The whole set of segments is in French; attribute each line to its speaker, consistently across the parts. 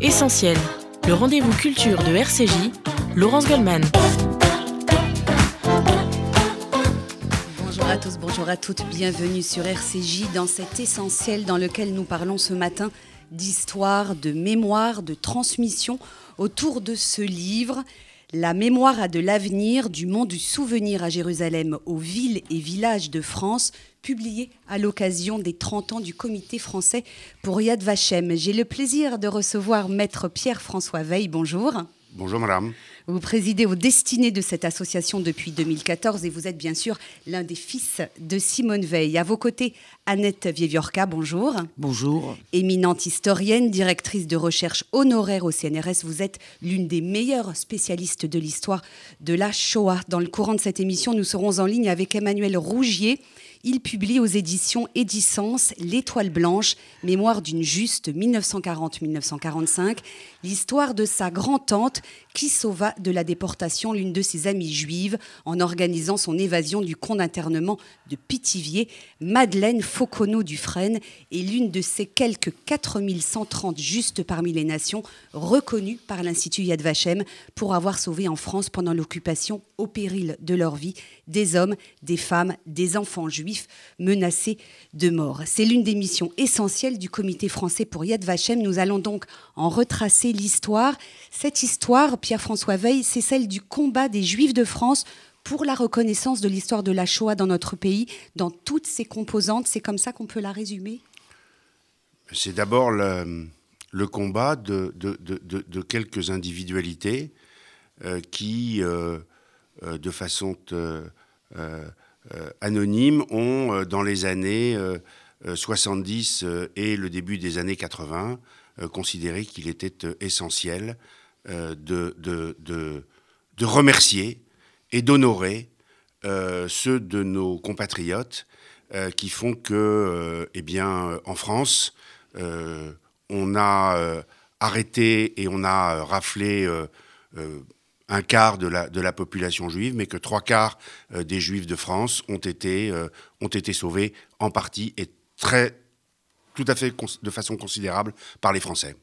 Speaker 1: Essentiel, le rendez-vous culture de RCJ, Laurence Goldman.
Speaker 2: Bonjour à tous, bonjour à toutes, bienvenue sur RCJ dans cet essentiel dans lequel nous parlons ce matin d'histoire, de mémoire, de transmission autour de ce livre la mémoire a de l'avenir du monde du souvenir à Jérusalem, aux villes et villages de France, publié à l'occasion des 30 ans du comité français pour Yad Vashem. J'ai le plaisir de recevoir maître Pierre-François Veil. Bonjour.
Speaker 3: Bonjour madame.
Speaker 2: Vous présidez aux destinées de cette association depuis 2014 et vous êtes bien sûr l'un des fils de Simone Veil. À vos côtés, Annette Vieviorca, bonjour.
Speaker 4: Bonjour.
Speaker 2: Éminente historienne, directrice de recherche honoraire au CNRS, vous êtes l'une des meilleures spécialistes de l'histoire de la Shoah. Dans le courant de cette émission, nous serons en ligne avec Emmanuel Rougier, il publie aux éditions Édicence L'Étoile Blanche, mémoire d'une juste 1940-1945, l'histoire de sa grand-tante qui sauva de la déportation l'une de ses amies juives en organisant son évasion du camp d'internement de Pithiviers. Madeleine Fauconneau Dufresne est l'une de ces quelques 4130 justes parmi les nations reconnues par l'Institut Yad Vashem pour avoir sauvé en France pendant l'occupation au péril de leur vie des hommes, des femmes, des enfants juifs menacés de mort. C'est l'une des missions essentielles du comité français pour Yad Vashem. Nous allons donc en retracer l'histoire. Cette histoire, Pierre-François Veil, c'est celle du combat des Juifs de France pour la reconnaissance de l'histoire de la Shoah dans notre pays, dans toutes ses composantes. C'est comme ça qu'on peut la résumer?
Speaker 3: C'est d'abord le, combat de, de, quelques individualités euh, qui, euh, euh, de façon anonyme, ont, dans les années 70 et le début des années 80, considéré qu'il était essentiel euh, de, remercier et d'honorer euh, ceux de nos compatriotes euh, qui font que, eh bien, en France, on a arrêté et on a raflé un quart de la, de la, population juive, mais que trois quarts des juifs de France ont été, ont été sauvés en partie et très, tout à fait de façon considérable par les Français.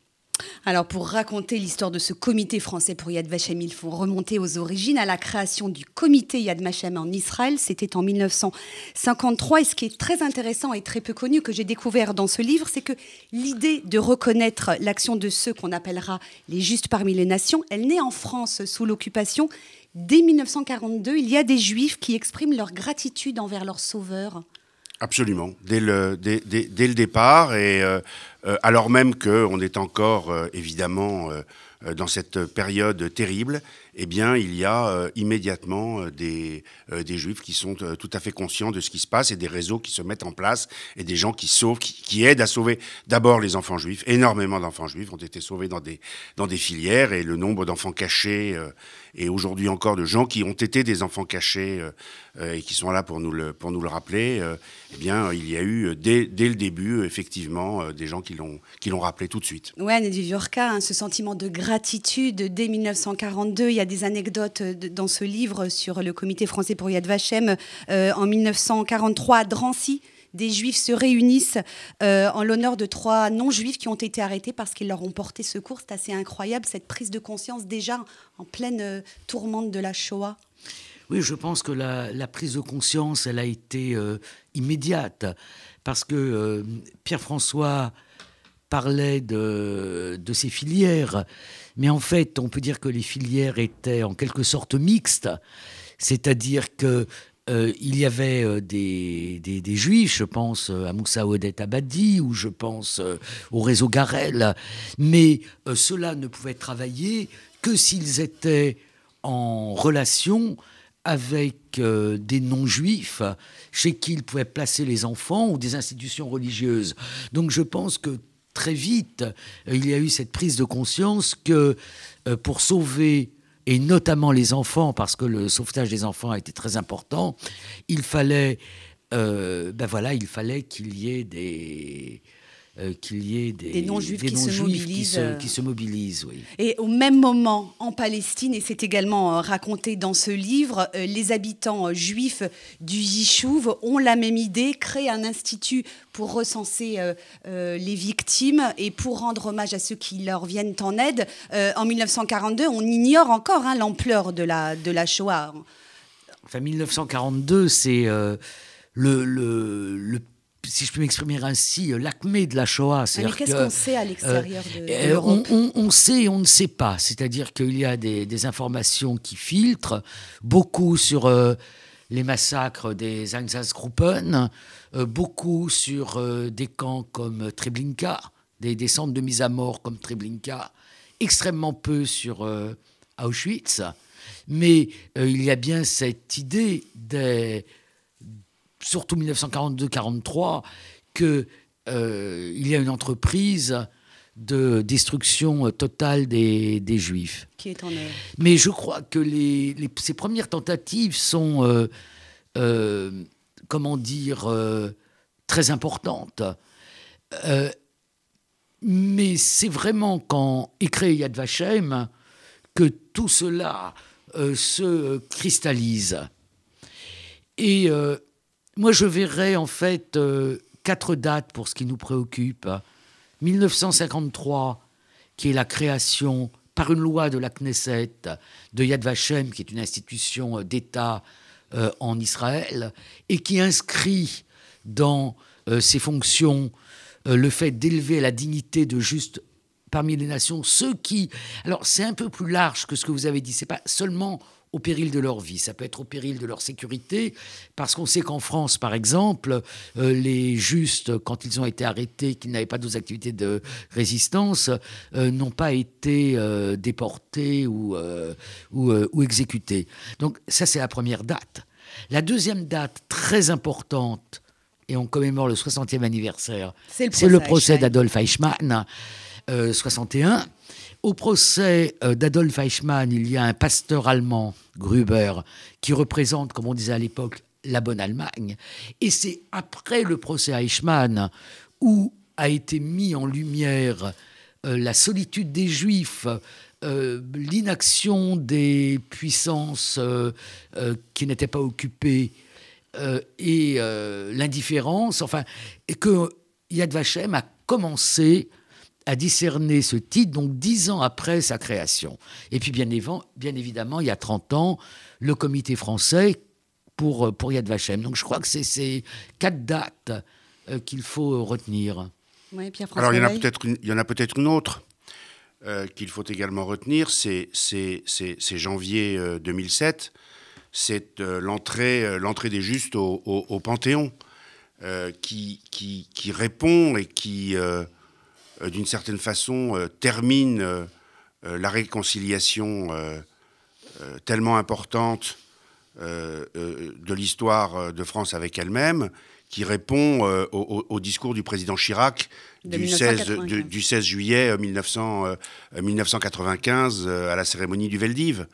Speaker 2: Alors pour raconter l'histoire de ce comité français pour Yad Vashem, il faut remonter aux origines, à la création du comité Yad Vashem en Israël. C'était en 1953. Et ce qui est très intéressant et très peu connu que j'ai découvert dans ce livre, c'est que l'idée de reconnaître l'action de ceux qu'on appellera les justes parmi les nations, elle naît en France sous l'occupation. Dès 1942, il y a des juifs qui expriment leur gratitude envers leur sauveur.
Speaker 3: Absolument, dès le, dès, dès, le départ, et euh, euh, alors même qu'on est encore euh, évidemment dans cette période terrible, eh bien, il y a immédiatement des, des juifs qui sont tout à fait conscients de ce qui se passe et des réseaux qui se mettent en place et des gens qui sauvent, qui, aident à sauver d'abord les enfants juifs. Énormément d'enfants juifs ont été sauvés dans des, dans des filières et le nombre d'enfants cachés et aujourd'hui encore de gens qui ont été des enfants cachés et qui sont là pour nous le, pour nous le rappeler, eh bien, il y a eu dès, dès le début, effectivement, des gens qui l'ont rappelé tout de suite.
Speaker 2: Oui, Anne hein, ce sentiment de gratitude dès 1942. Il y a des anecdotes euh, dans ce livre sur le comité français pour Yad Vashem. Euh, en 1943, à Drancy, des juifs se réunissent euh, en l'honneur de trois non-juifs qui ont été arrêtés parce qu'ils leur ont porté secours. C'est assez incroyable, cette prise de conscience déjà en pleine tourmente de la Shoah.
Speaker 4: Oui, je pense que la, prise de conscience, elle a été immédiate parce que Pierre-François parlait de, de ces filières, mais en fait, on peut dire que les filières étaient en quelque sorte mixtes, c'est-à-dire que euh, il y avait euh, des, des, juifs, je pense euh, à Moussa Ouedet Abadi ou je pense au réseau Garel, mais cela ne pouvait travailler que s'ils étaient en relation avec des non-juifs chez qui ils pouvaient placer les enfants ou des institutions religieuses. Donc je pense que très vite, euh, il y a eu cette prise de conscience que euh, pour sauver et notamment les enfants, parce que le sauvetage des enfants a été très important, il fallait, euh, ben voilà, il fallait qu'il y ait des, euh, qu'il y ait des,
Speaker 2: non-juifs qui, se mobilisent.
Speaker 4: Euh. Qui se, mobilisent oui.
Speaker 2: Et au même moment, en Palestine, et c'est également euh, raconté dans ce livre, les habitants juifs du Yishuv ont la même idée, créer un institut pour recenser les victimes et pour rendre hommage à ceux qui leur viennent en aide. en 1942, on ignore encore hein, l'ampleur de la, de la Shoah.
Speaker 4: Enfin, 1942, c'est le, le, le si je peux m'exprimer ainsi, euh, l'acmé de la Shoah.
Speaker 2: Mais qu'est-ce qu'on sait à l'extérieur de,
Speaker 4: euh, on, sait et on ne sait pas. C'est-à-dire qu'il y a des, informations qui filtrent, beaucoup sur euh, les massacres des Einsatzgruppen, beaucoup sur des camps comme Treblinka, des, centres de mise à mort comme Treblinka, extrêmement peu sur Auschwitz. Mais il y a bien cette idée des surtout 1942-43, qu'il euh, y a une entreprise de destruction totale des, Juifs.
Speaker 2: Qui est en
Speaker 4: Mais je crois que les, ces premières tentatives sont, euh, euh, comment dire, très importantes. mais c'est vraiment quand est créé Yad Vashem que tout cela se cristallise. Et moi, je verrais en fait euh, quatre dates pour ce qui nous préoccupe. 1953, qui est la création par une loi de la Knesset de Yad Vashem, qui est une institution euh, d'État euh, en Israël, et qui inscrit dans ses fonctions le fait d'élever la dignité de juste parmi les nations ceux qui. Alors, c'est un peu plus large que ce que vous avez dit. C'est pas seulement au péril de leur vie, ça peut être au péril de leur sécurité, parce qu'on sait qu'en France, par exemple, euh, les justes, quand ils ont été arrêtés, qu'ils n'avaient pas d'autres activités de résistance, euh, n'ont pas été euh, déportés ou, ou, ou exécutés. Donc ça, c'est la première date. La deuxième date, très importante, et on commémore le 60e anniversaire, c'est le procès, d'Adolf Eichmann, 61. Au procès d'Adolf Eichmann, il y a un pasteur allemand Gruber, qui représente, comme on disait à l'époque, la bonne Allemagne. Et c'est après le procès Eichmann où a été mis en lumière euh, la solitude des Juifs, euh, l'inaction des puissances euh, qui n'étaient pas occupées et l'indifférence, enfin, et que Yad Vashem a commencé à discerner ce titre, donc dix ans après sa création. Et puis, bien, bien évidemment, il y a 30 ans, le comité français pour, pour Yad Vashem. Donc, je crois que c'est ces quatre dates euh, qu'il faut retenir.
Speaker 3: Alors, il y, en a peut-être une, il y en a peut-être une autre euh, qu'il faut également retenir, c'est janvier 2007, euh, c'est l'entrée l'entrée des Justes au, au, Panthéon, qui, qui, qui, répond et qui euh, d'une certaine façon, euh, termine euh, la réconciliation tellement importante de l'histoire de France avec elle-même, qui répond au, discours du président Chirac du 16, du 16, juillet 1995 à la cérémonie du Veldiv.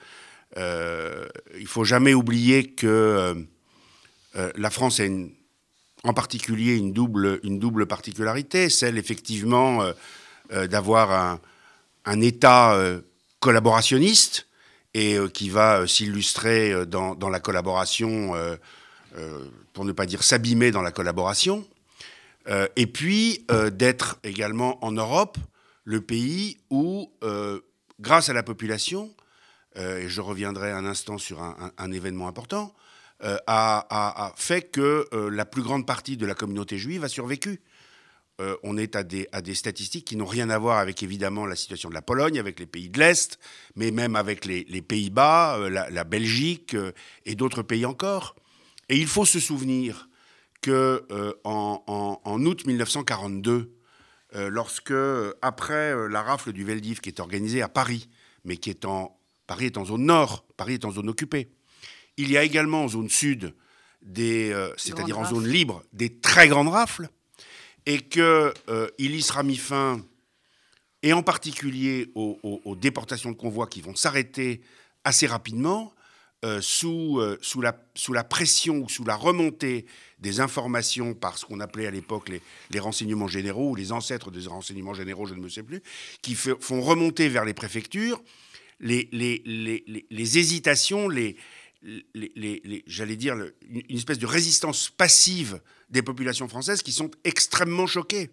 Speaker 3: il ne faut jamais oublier que la France a une en particulier une double, une double particularité, celle effectivement euh, euh, d'avoir un, un, État euh, collaborationniste et qui va s'illustrer dans, la collaboration, pour ne pas dire s'abîmer dans la collaboration, et puis d'être également en Europe le pays où, grâce à la population, et je reviendrai un instant sur un événement important, euh, a, fait que euh, la plus grande partie de la communauté juive a survécu. Euh, on est à des, à des statistiques qui n'ont rien à voir avec évidemment la situation de la Pologne, avec les pays de l'Est, mais même avec les, Pays-Bas, la, Belgique et d'autres pays encore. Et il faut se souvenir que en, en, août 1942, lorsque, après la rafle du Veldiv qui est organisée à Paris, mais qui est en Paris est en zone nord, Paris est en zone occupée. Il y a également en zone sud, euh, c'est-à-dire en zone libre, des très grandes rafles, et qu'il euh, y sera mis fin, et en particulier aux, déportations de convois qui vont s'arrêter assez rapidement. sous, sous, la, sous la pression ou sous la remontée des informations par ce qu'on appelait à l'époque les, les, renseignements généraux ou les ancêtres des renseignements généraux, je ne me sais plus, qui font remonter vers les préfectures les, les, les hésitations, les, j'allais dire, une espèce de résistance passive des populations françaises qui sont extrêmement choquées.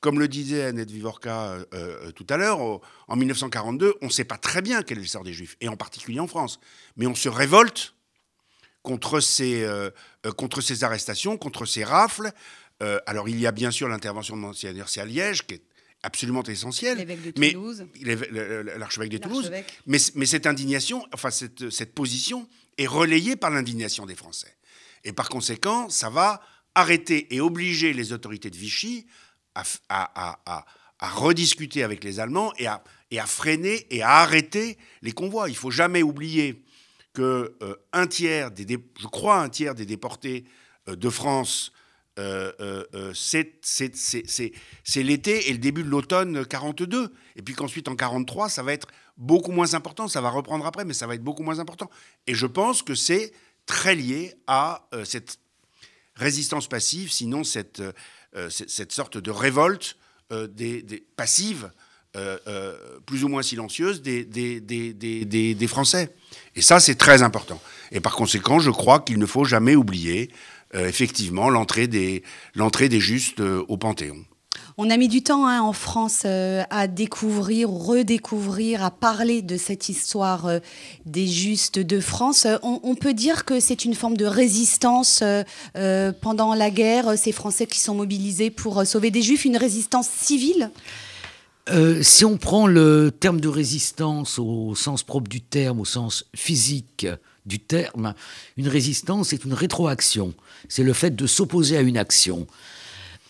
Speaker 3: Comme le disait Annette Vivorca euh, euh, tout à l'heure, en 1942, on ne sait pas très bien quel est le sort des Juifs, et en particulier en France. Mais on se révolte contre ces, euh, contre ces arrestations, contre ces rafles. alors il y a bien sûr l'intervention de Monseigneur à Liège, qui est absolument essentielle.
Speaker 2: L'évêque de Toulouse.
Speaker 3: L'archevêque de Toulouse. Mais, mais, cette indignation, enfin cette, cette position est relayée par l'indignation des Français. Et par conséquent, ça va arrêter et obliger les autorités de Vichy à, rediscuter avec les Allemands et à, et à, freiner et à arrêter les convois. Il ne faut jamais oublier que euh, un tiers des, je crois un tiers des déportés euh, de France, euh, c'est l'été et le début de l'automne 42. Et puis qu'ensuite en 43, ça va être beaucoup moins important. Ça va reprendre après, mais ça va être beaucoup moins important. Et je pense que c'est très lié à cette résistance passive, sinon cette, euh, cette sorte de révolte euh, passive, euh, plus ou moins silencieuse, des, Français. Et ça, c'est très important. Et par conséquent, je crois qu'il ne faut jamais oublier, effectivement, l'entrée des, des justes au Panthéon.
Speaker 2: On a mis du temps hein, en France euh, à découvrir, redécouvrir, à parler de cette histoire euh, des justes de France. Euh, on, peut dire que c'est une forme de résistance pendant la guerre, ces Français qui sont mobilisés pour sauver des Juifs, une résistance civile?
Speaker 4: Si on prend le terme de résistance au sens propre du terme, au sens physique du terme, une résistance est une rétroaction. C'est le fait de s'opposer à une action.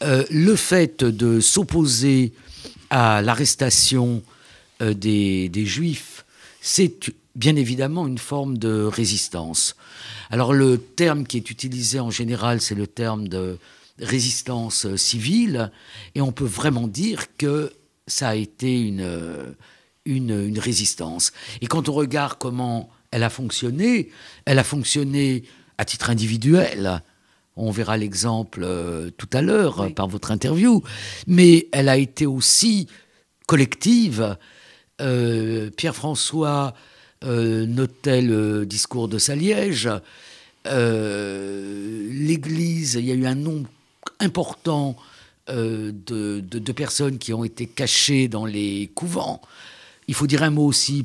Speaker 4: Euh, le fait de s'opposer à l'arrestation euh, des, Juifs, c'est bien évidemment une forme de résistance. Alors le terme qui est utilisé en général, c'est le terme de résistance civile, et on peut vraiment dire que ça a été une, une résistance. Et quand on regarde comment elle a fonctionné, elle a fonctionné à titre individuel, on verra l'exemple euh, tout à l'heure par votre interview. Mais elle a été aussi collective. Euh, Pierre-François euh, notait le discours de Saliège. L'Église, il y a eu un nombre important de, personnes qui ont été cachées dans les couvents. Il faut dire un mot aussi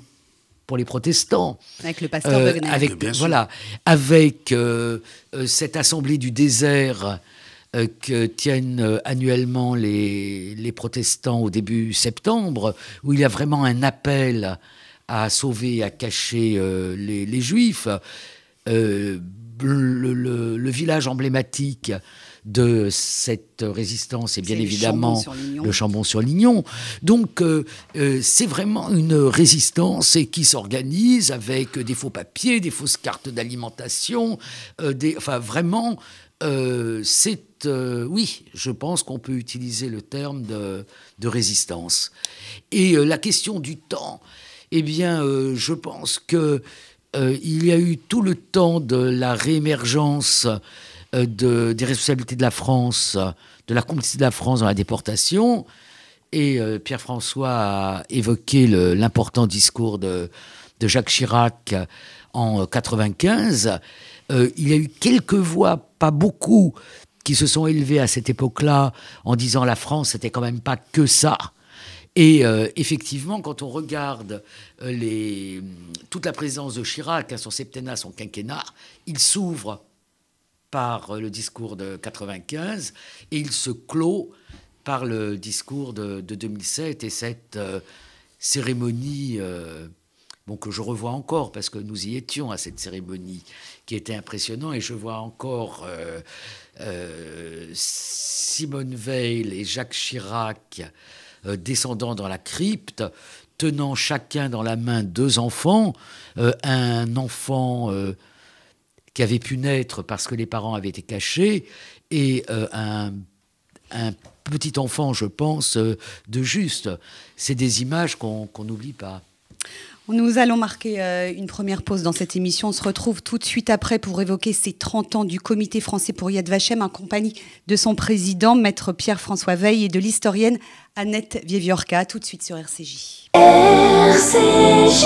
Speaker 4: pour les protestants.
Speaker 2: Avec le pasteur euh,
Speaker 4: Avec, voilà, avec euh, euh, cette assemblée du désert que tiennent annuellement les, les, protestants au début septembre, où il y a vraiment un appel à sauver, à cacher les, juifs. Le, le, village emblématique de cette résistance et bien évidemment le Chambon-sur-Lignon. Donc euh, euh, c'est vraiment une résistance qui s'organise avec des faux papiers, des fausses cartes d'alimentation, euh, enfin vraiment c'est oui, je pense qu'on peut utiliser le terme de, de résistance. Et la question du temps, eh bien, je pense que il y a eu tout le temps de la réémergence de, des responsabilités de la France, de la complicité de la France dans la déportation. Et euh, Pierre-François a évoqué l'important discours de, Jacques Chirac en 95. Euh, il y a eu quelques voix, pas beaucoup, qui se sont élevées à cette époque-là en disant la France, c'était quand même pas que ça. Et effectivement, quand on regarde toute la présence de Chirac, son septennat, son quinquennat, il s'ouvre par le discours de 95 et il se clôt par le discours de, 2007 et cette euh, cérémonie euh, bon, que je revois encore parce que nous y étions à cette cérémonie qui était impressionnante et je vois encore euh, Simone Veil et Jacques Chirac descendant dans la crypte tenant chacun dans la main deux enfants, un enfant qui avait pu naître parce que les parents avaient été cachés, et euh, un, petit enfant, je pense, euh, de juste. C'est des images qu'on n'oublie pas.
Speaker 2: Nous allons marquer euh, une première pause dans cette émission. On se retrouve tout de suite après pour évoquer ces 30 ans du Comité français pour Yad Vashem en compagnie de son président, maître Pierre-François Veil, et de l'historienne Annette Vieviorca. Tout de suite sur RCJ. RCJ.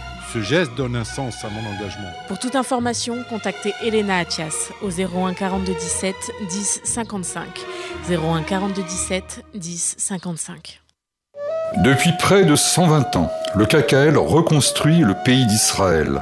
Speaker 5: Ce geste donne un sens à mon engagement.
Speaker 1: Pour toute information, contactez Elena Atias au 01 42 17 10 55. 01 42 17 10 55.
Speaker 6: Depuis près de 120 ans, le KKL reconstruit le pays d'Israël.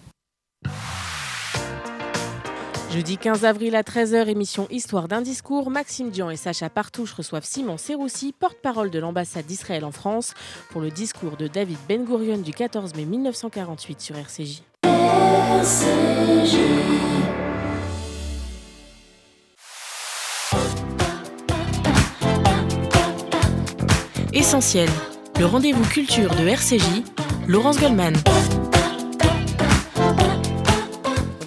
Speaker 1: Jeudi 15 avril à 13h, émission Histoire d'un discours. Maxime Dian et Sacha Partouche reçoivent Simon Serroussi, porte-parole de l'ambassade d'Israël en France, pour le discours de David Ben Gurion du 14 mai 1948 sur RCJ. RCJ. Essentiel, le rendez-vous culture de RCJ, Laurence Goldman.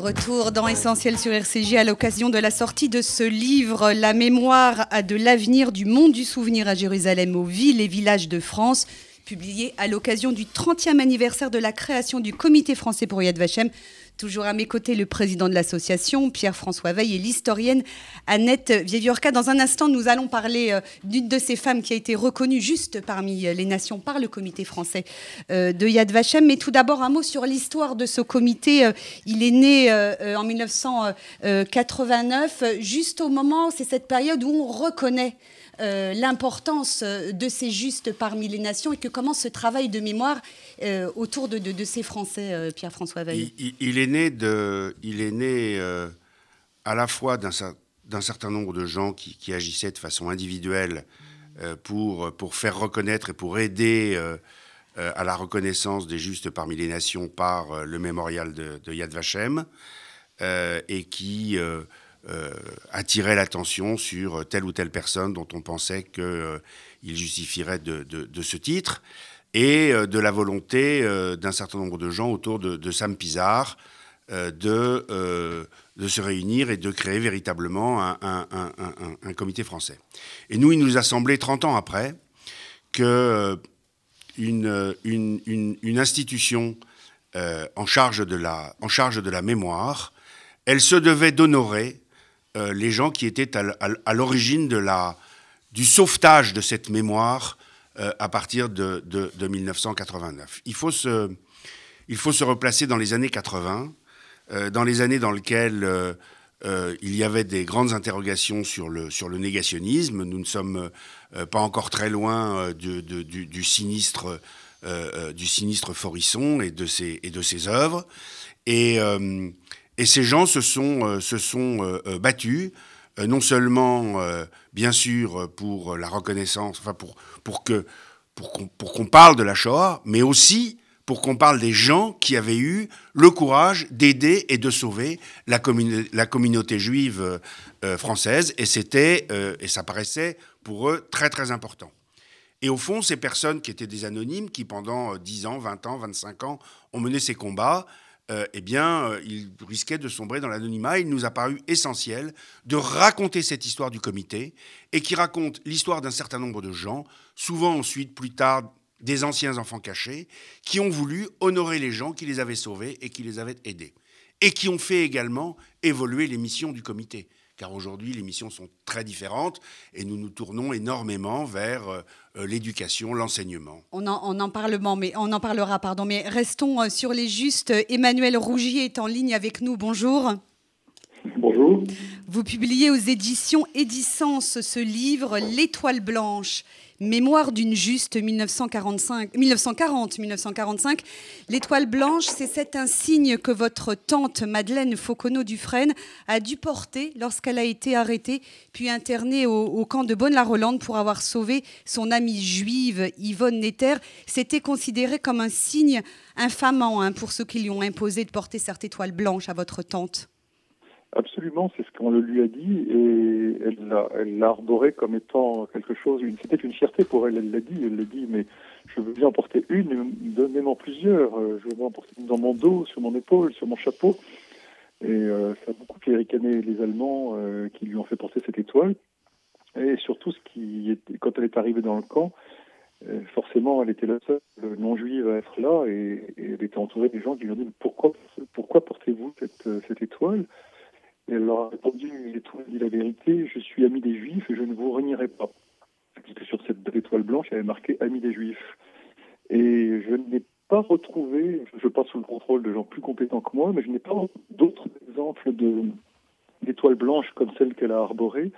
Speaker 2: Retour dans Essentiel sur RCJ à l'occasion de la sortie de ce livre La mémoire de l'avenir du monde du souvenir à Jérusalem aux villes et villages de France, publié à l'occasion du 30e anniversaire de la création du Comité français pour Yad Vashem Toujours à mes côtés, le président de l'association, Pierre-François Veil, et l'historienne Annette Vieviorca. Dans un instant, nous allons parler euh, d'une de ces femmes qui a été reconnue juste parmi euh, les nations par le comité français euh, de Yad Vashem. Mais tout d'abord, un mot sur l'histoire de ce comité. Il est né en 1989, juste au moment, c'est cette période où on reconnaît l'importance euh, de ces justes parmi les nations et que comment ce travail de mémoire euh, autour de, ces Français, Pierre-François Veil
Speaker 3: il, est né, de, il est né à la fois d'un certain nombre de gens qui, agissaient de façon individuelle pour, pour faire reconnaître et pour aider à la reconnaissance des justes parmi les nations par le mémorial de, de Yad Vashem, et qui euh, attirer l'attention sur telle ou telle personne dont on pensait qu'il euh, justifierait de, ce titre, et euh, de la volonté d'un certain nombre de gens autour de, Sam Pizarre de, de se réunir et de créer véritablement un, comité français. Et nous, il nous a semblé 30 ans après que une, une, institution en, charge de la, en charge de la mémoire, elle se devait d'honorer euh, les gens qui étaient à, l'origine du sauvetage de cette mémoire euh, à partir de, 1989. Il faut, se, replacer dans les années 80, euh, dans les années dans lesquelles il y avait des grandes interrogations sur le, négationnisme. Nous ne sommes pas encore très loin du, du, sinistre, du sinistre Forisson et de ses, et de ses œuvres. Et et ces gens se sont, euh, se sont euh, euh, battus, non seulement, bien sûr, pour la reconnaissance, enfin pour, pour que pour qu'on parle de la Shoah, mais aussi pour qu'on parle des gens qui avaient eu le courage d'aider et de sauver la, la communauté juive française. Et c'était, et ça paraissait pour eux très très important. Et au fond, ces personnes qui étaient des anonymes, qui pendant 10 ans, 20 ans, 25 ans ont mené ces combats, euh, eh bien, euh, il risquait de sombrer dans l'anonymat. Il nous a paru essentiel de raconter cette histoire du comité et qui raconte l'histoire d'un certain nombre de gens, souvent ensuite, plus tard, des anciens enfants cachés, qui ont voulu honorer les gens qui les avaient sauvés et qui les avaient aidés. Et qui ont fait également évoluer les missions du comité car aujourd'hui les missions sont très différentes et nous nous tournons énormément vers euh, euh, l'éducation, l'enseignement.
Speaker 2: On en, on en, mais, on en parlera, pardon, mais restons euh, sur les justes. Emmanuel Rougier est en ligne avec nous, bonjour.
Speaker 7: Bonjour.
Speaker 2: Vous publiez aux éditions Édicence ce livre, L'étoile blanche. Mémoire d'une juste 1940-1945. L'étoile blanche, c'est cet insigne que votre tante Madeleine Fauconneau-Dufresne a dû porter lorsqu'elle a été arrêtée, puis internée au, camp de Bonne-la-Rolande pour avoir sauvé son amie juive Yvonne Netter. C'était considéré comme un signe infamant hein, pour ceux qui lui ont imposé de porter cette étoile blanche à votre tante.
Speaker 7: Absolument, c'est ce qu'on le lui a dit et elle l'a arboré comme étant quelque chose. C'était une fierté pour elle. Elle l'a dit. Elle l'a dit, mais je veux bien en porter une, donnez-moi plusieurs. Euh, je veux en porter une dans mon dos, sur mon épaule, sur mon chapeau. Et euh, ça a beaucoup fait les Allemands euh, qui lui ont fait porter cette étoile. Et surtout, ce qui était, quand elle est arrivée dans le camp, forcément, elle était la seule non juive à être là et, elle était entourée des gens qui lui ont dit pourquoi, pourquoi portez-vous cette étoile? Et elle leur a répondu, il est dit la vérité, je suis ami des Juifs et je ne vous renierai pas. Parce que sur cette étoile blanche, il y avait marqué ami des Juifs. Et je n'ai pas retrouvé, je passe sous le contrôle de gens plus compétents que moi, mais je n'ai pas d'autres exemples d'étoiles blanches comme celle qu'elle a arborée.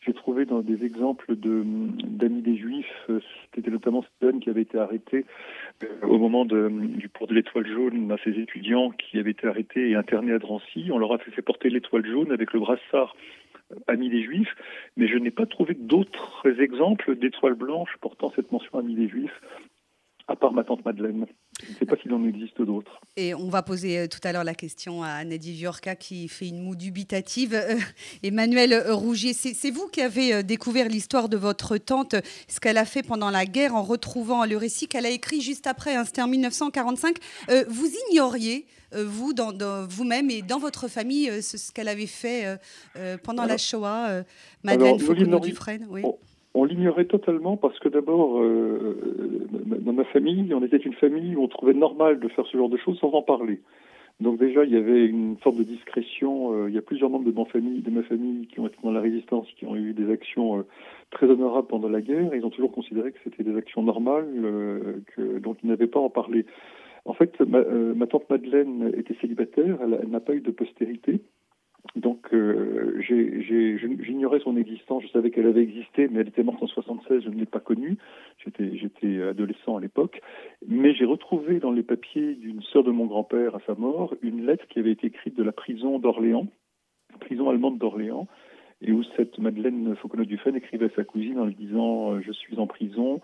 Speaker 7: J'ai trouvé dans des exemples d'amis des Juifs, c'était notamment Stone qui avait été arrêté euh, au moment du port de l'étoile jaune à ses étudiants qui avaient été arrêtés et internés à Drancy. On leur a fait porter l'étoile jaune avec le brassard euh, Amis des Juifs, mais je n'ai pas trouvé d'autres exemples d'étoiles blanches portant cette mention Amis des Juifs à part ma tante Madeleine. Je ne sais pas s'il en existe d'autres.
Speaker 2: Et on va poser euh, tout à l'heure la question à Nadie Viorca qui fait une moue dubitative. Euh, Emmanuel Rougier, c'est vous qui avez euh, découvert l'histoire de votre tante, ce qu'elle a fait pendant la guerre en retrouvant le récit qu'elle a écrit juste après, hein, c'était en 1945. vous ignoriez vous, dans, vous-même et dans votre famille, ce, qu'elle avait fait pendant la Shoah, Madeleine Foucault-Dufresne? oui.
Speaker 7: On l'ignorait totalement parce que d'abord, euh, dans ma famille, on était une famille où on trouvait normal de faire ce genre de choses sans en parler. Donc déjà, il y avait une forme de discrétion. Euh, il y a plusieurs membres de ma famille, qui ont été dans la résistance, qui ont eu des actions euh, très honorables pendant la guerre. ils ont toujours considéré que c'était des actions normales, que, dont ils n'avaient pas en parler. En fait, ma, tante Madeleine était célibataire. elle n'a pas eu de postérité. Donc euh, j'ignorais son existence, je savais qu'elle avait existé, mais elle était morte en 76, je ne l'ai pas connue, j'étais adolescent à l'époque, mais j'ai retrouvé dans les papiers d'une sœur de mon grand-père à sa mort une lettre qui avait été écrite de la prison d'Orléans, prison allemande d'Orléans, et où cette Madeleine Fauconneau-Dufresne écrivait à sa cousine en lui disant euh, Je suis en prison,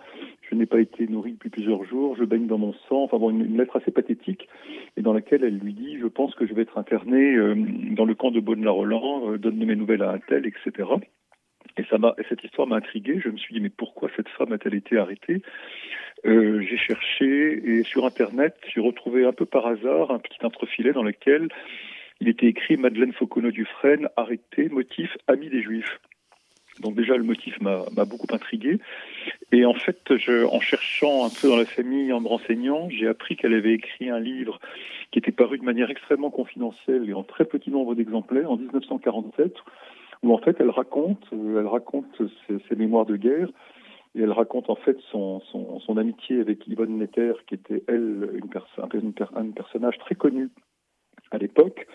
Speaker 7: je n'ai pas été nourrie depuis plusieurs jours, je baigne dans mon sang. Enfin bon, une, lettre assez pathétique, et dans laquelle elle lui dit Je pense que je vais être internée euh, dans le camp de Bonne-la-Roland, euh, donne mes nouvelles à un tel, etc. Et, ça m'a, et cette histoire m'a intrigué. Je me suis dit Mais pourquoi cette femme a-t-elle été arrêtée? J'ai cherché, et sur Internet, j'ai retrouvé un peu par hasard un petit entrefilet dans lequel il était écrit Madeleine Fauconneau-Dufresne, arrêtée, motif, ami des Juifs. Donc déjà, le motif m'a beaucoup intrigué. Et en fait, en cherchant un peu dans la famille, en me renseignant, j'ai appris qu'elle avait écrit un livre qui était paru de manière extrêmement confidentielle et en très petit nombre d'exemplaires en 1947, où en fait elle raconte, euh, elle raconte ses, mémoires de guerre et elle raconte en fait son, amitié avec Yvonne Netter, qui était elle un personnage très connu à l'époque,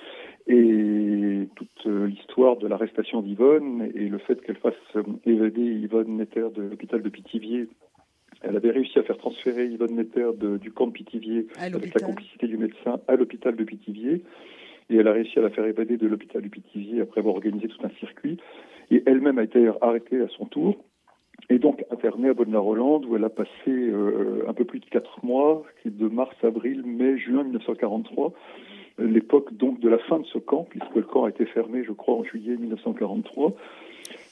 Speaker 7: et toute euh, l'histoire de l'arrestation d'Yvonne et le fait qu'elle fasse euh, évader Yvonne Netter de l'hôpital de Pithiviers. Elle avait réussi à faire transférer Yvonne Netter du camp de Pithiviers avec la complicité du médecin à l'hôpital de Pithiviers. Et elle a réussi à la faire évader de l'hôpital de Pithiviers après avoir organisé tout un circuit. Et elle-même a été arrêtée à son tour et donc internée à Bonne-la-Rolande où elle a passé euh, un peu plus de quatre mois, de mars, avril, mai, juin 1943 l'époque donc de la fin de ce camp, puisque le camp a été fermé, je crois, en juillet 1943.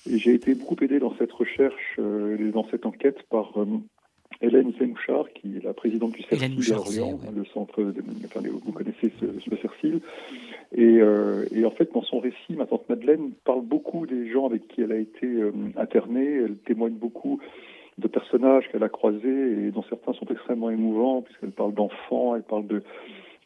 Speaker 7: Et j'ai été beaucoup aidé dans cette recherche, euh, dans cette enquête par euh, Hélène Zemouchard, qui est la présidente du CERCIL à Orléans, le centre, de, enfin, vous connaissez ce, ce CERCIL. Et, euh, et, en fait, dans son récit, ma tante Madeleine parle beaucoup des gens avec qui elle a été internée. Elle témoigne beaucoup de personnages qu'elle a croisés et dont certains sont extrêmement émouvants, puisqu'elle parle d'enfants, elle parle de,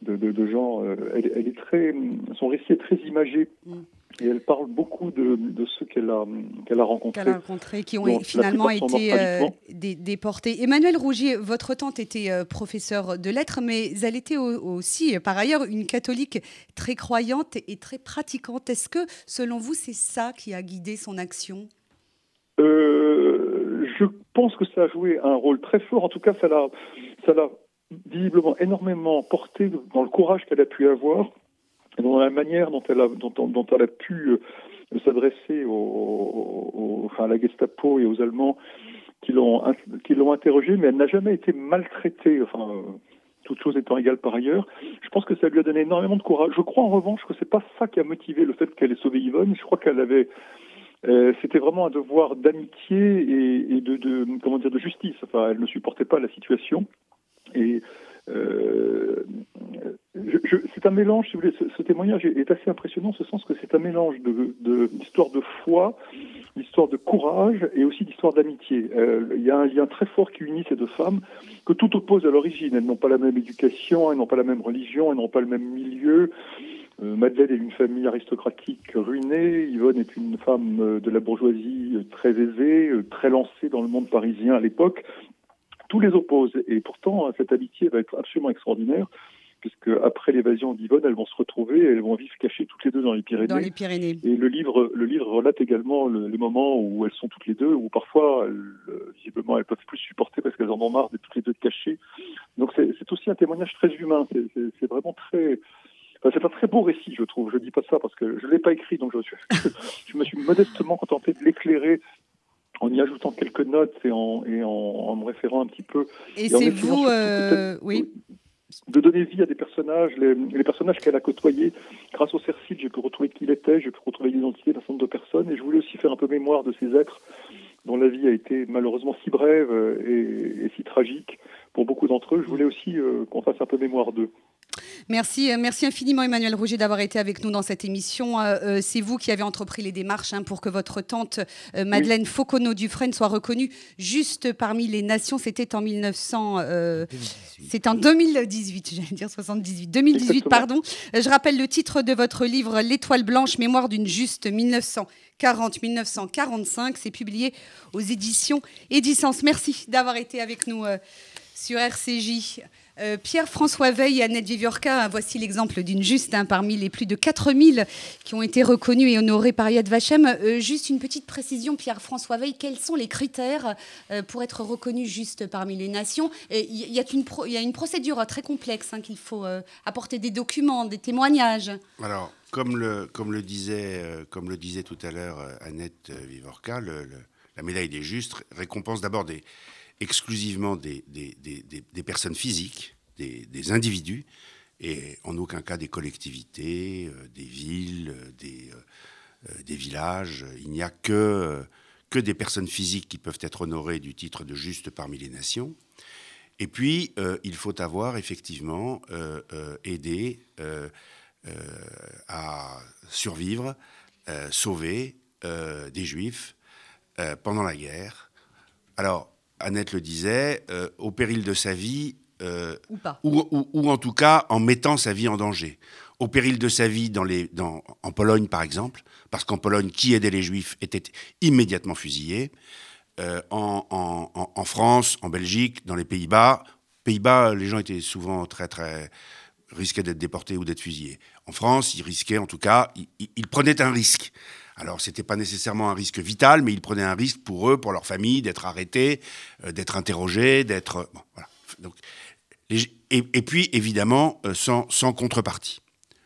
Speaker 7: de, de, gens. Euh, elle, est très, son récit est très imagé. Mm. et elle parle beaucoup de, ceux qu'elle a, qu'elle a rencontrés.
Speaker 2: Qu'elle a rencontrés, qui ont finalement été euh, déportés. Emmanuel Rougier, votre tante était euh, professeure de lettres, mais elle était aussi, par ailleurs, une catholique très croyante et très pratiquante. Est-ce que, selon vous, c'est ça qui a guidé son action?
Speaker 7: Euh, Je pense que ça a joué un rôle très fort. En tout cas, ça l'a, ça l'a visiblement énormément porté dans le courage qu'elle a pu avoir dans la manière dont elle a, pu euh, s'adresser à la Gestapo et aux Allemands qui l'ont interrogée, mais elle n'a jamais été maltraitée. Enfin, toutes choses étant égales par ailleurs, je pense que ça lui a donné énormément de courage. Je crois en revanche que c'est pas ça qui a motivé le fait qu'elle ait sauvé Yvonne. Je crois qu'elle avait euh, c'était vraiment un devoir d'amitié et, et de, de, comment dire de justice. Enfin, elle ne supportait pas la situation et euh, c'est un mélange, si vous voulez, ce, témoignage est, assez impressionnant, en ce sens que c'est un mélange d'histoire de, foi, d'histoire de courage et aussi d'histoire d'amitié. Euh, il y a un lien très fort qui unit ces deux femmes, que tout oppose à l'origine. Elles n'ont pas la même éducation, elles n'ont pas la même religion, elles n'ont pas le même milieu. Euh, Madeleine est d'une famille aristocratique ruinée, Yvonne est une femme de la bourgeoisie très aisée, très lancée dans le monde parisien à l'époque, tous les opposent. Et pourtant, cette amitié va être absolument extraordinaire, puisque après l'évasion d'Yvonne, elles vont se retrouver et elles vont vivre cachées toutes les deux dans les Pyrénées.
Speaker 2: Dans les Pyrénées.
Speaker 7: Et le livre, le livre relate également les moments où elles sont toutes les deux, où parfois, visiblement, elles peuvent plus supporter parce qu'elles en ont marre d'être toutes les deux cachées. Donc c'est aussi un témoignage très humain. C'est vraiment très. c'est un très beau récit, je trouve. Je dis pas ça parce que je l'ai pas écrit, donc je, je me suis modestement contenté de l'éclairer en y ajoutant quelques notes et en, et en, me référant un petit peu.
Speaker 2: Et, c'est vous, euh, oui.
Speaker 7: De donner vie à des personnages, les, personnages qu'elle a côtoyés. Grâce au Cercide, j'ai pu retrouver qui il était, j'ai pu retrouver l'identité d'un certain nombre de personnes, et je voulais aussi faire un peu mémoire de ces êtres dont la vie a été malheureusement si brève et, si tragique pour beaucoup d'entre eux. Je voulais aussi euh, qu'on fasse un peu mémoire d'eux.
Speaker 2: Merci, euh, merci infiniment Emmanuel Rouget d'avoir été avec nous dans cette émission. Euh, euh, c'est vous qui avez entrepris les démarches hein, pour que votre tante Madeleine Fauconneau Dufresne soit reconnue juste parmi les nations. C'était en 1900, c'est en 2018, j'allais dire 78, 2018 pardon. Je rappelle le titre de votre livre L'étoile blanche, mémoire d'une juste 1940-1945. C'est publié aux éditions Édicence. Merci d'avoir été avec nous sur RCJ. Euh, Pierre-François Veil et Annette Viviorca, voici l'exemple d'une juste hein, parmi les plus de 4000 qui ont été reconnus et honorés par Yad Vashem. Euh, juste une petite précision, Pierre-François Veil, quels sont les critères euh, pour être reconnu juste parmi les nations? Il y, a une procédure très complexe hein, qu'il faut apporter des documents, des témoignages.
Speaker 3: Alors, comme le, disait, comme le disait tout à l'heure Annette Vivorca, la médaille des justes récompense d'abord des exclusivement des, des, personnes physiques, des, individus, et en aucun cas des collectivités, euh, des villes, euh, euh, des, villages. Il n'y a que, que des personnes physiques qui peuvent être honorées du titre de juste parmi les nations. Et puis, il faut avoir effectivement aidé à survivre, sauver des juifs pendant la guerre. Alors, Annette le disait, euh, au péril de sa vie,
Speaker 2: euh, ou, pas.
Speaker 3: Ou, en tout cas en mettant sa vie en danger. Au péril de sa vie dans les, dans, en Pologne, par exemple, parce qu'en Pologne, qui aidait les Juifs était immédiatement fusillé. Euh, en, en, France, en Belgique, dans les Pays-Bas. Pays-Bas, les gens étaient souvent très, très risquaient d'être déportés ou d'être fusillés. En France, ils risquaient, en tout cas, ils prenaient un risque. Alors, ce n'était pas nécessairement un risque vital, mais ils prenaient un risque pour eux, pour leur famille, d'être arrêtés, euh, d'être interrogés, d'être. Bon, voilà. Donc, et, puis, évidemment, euh, sans, sans, contrepartie.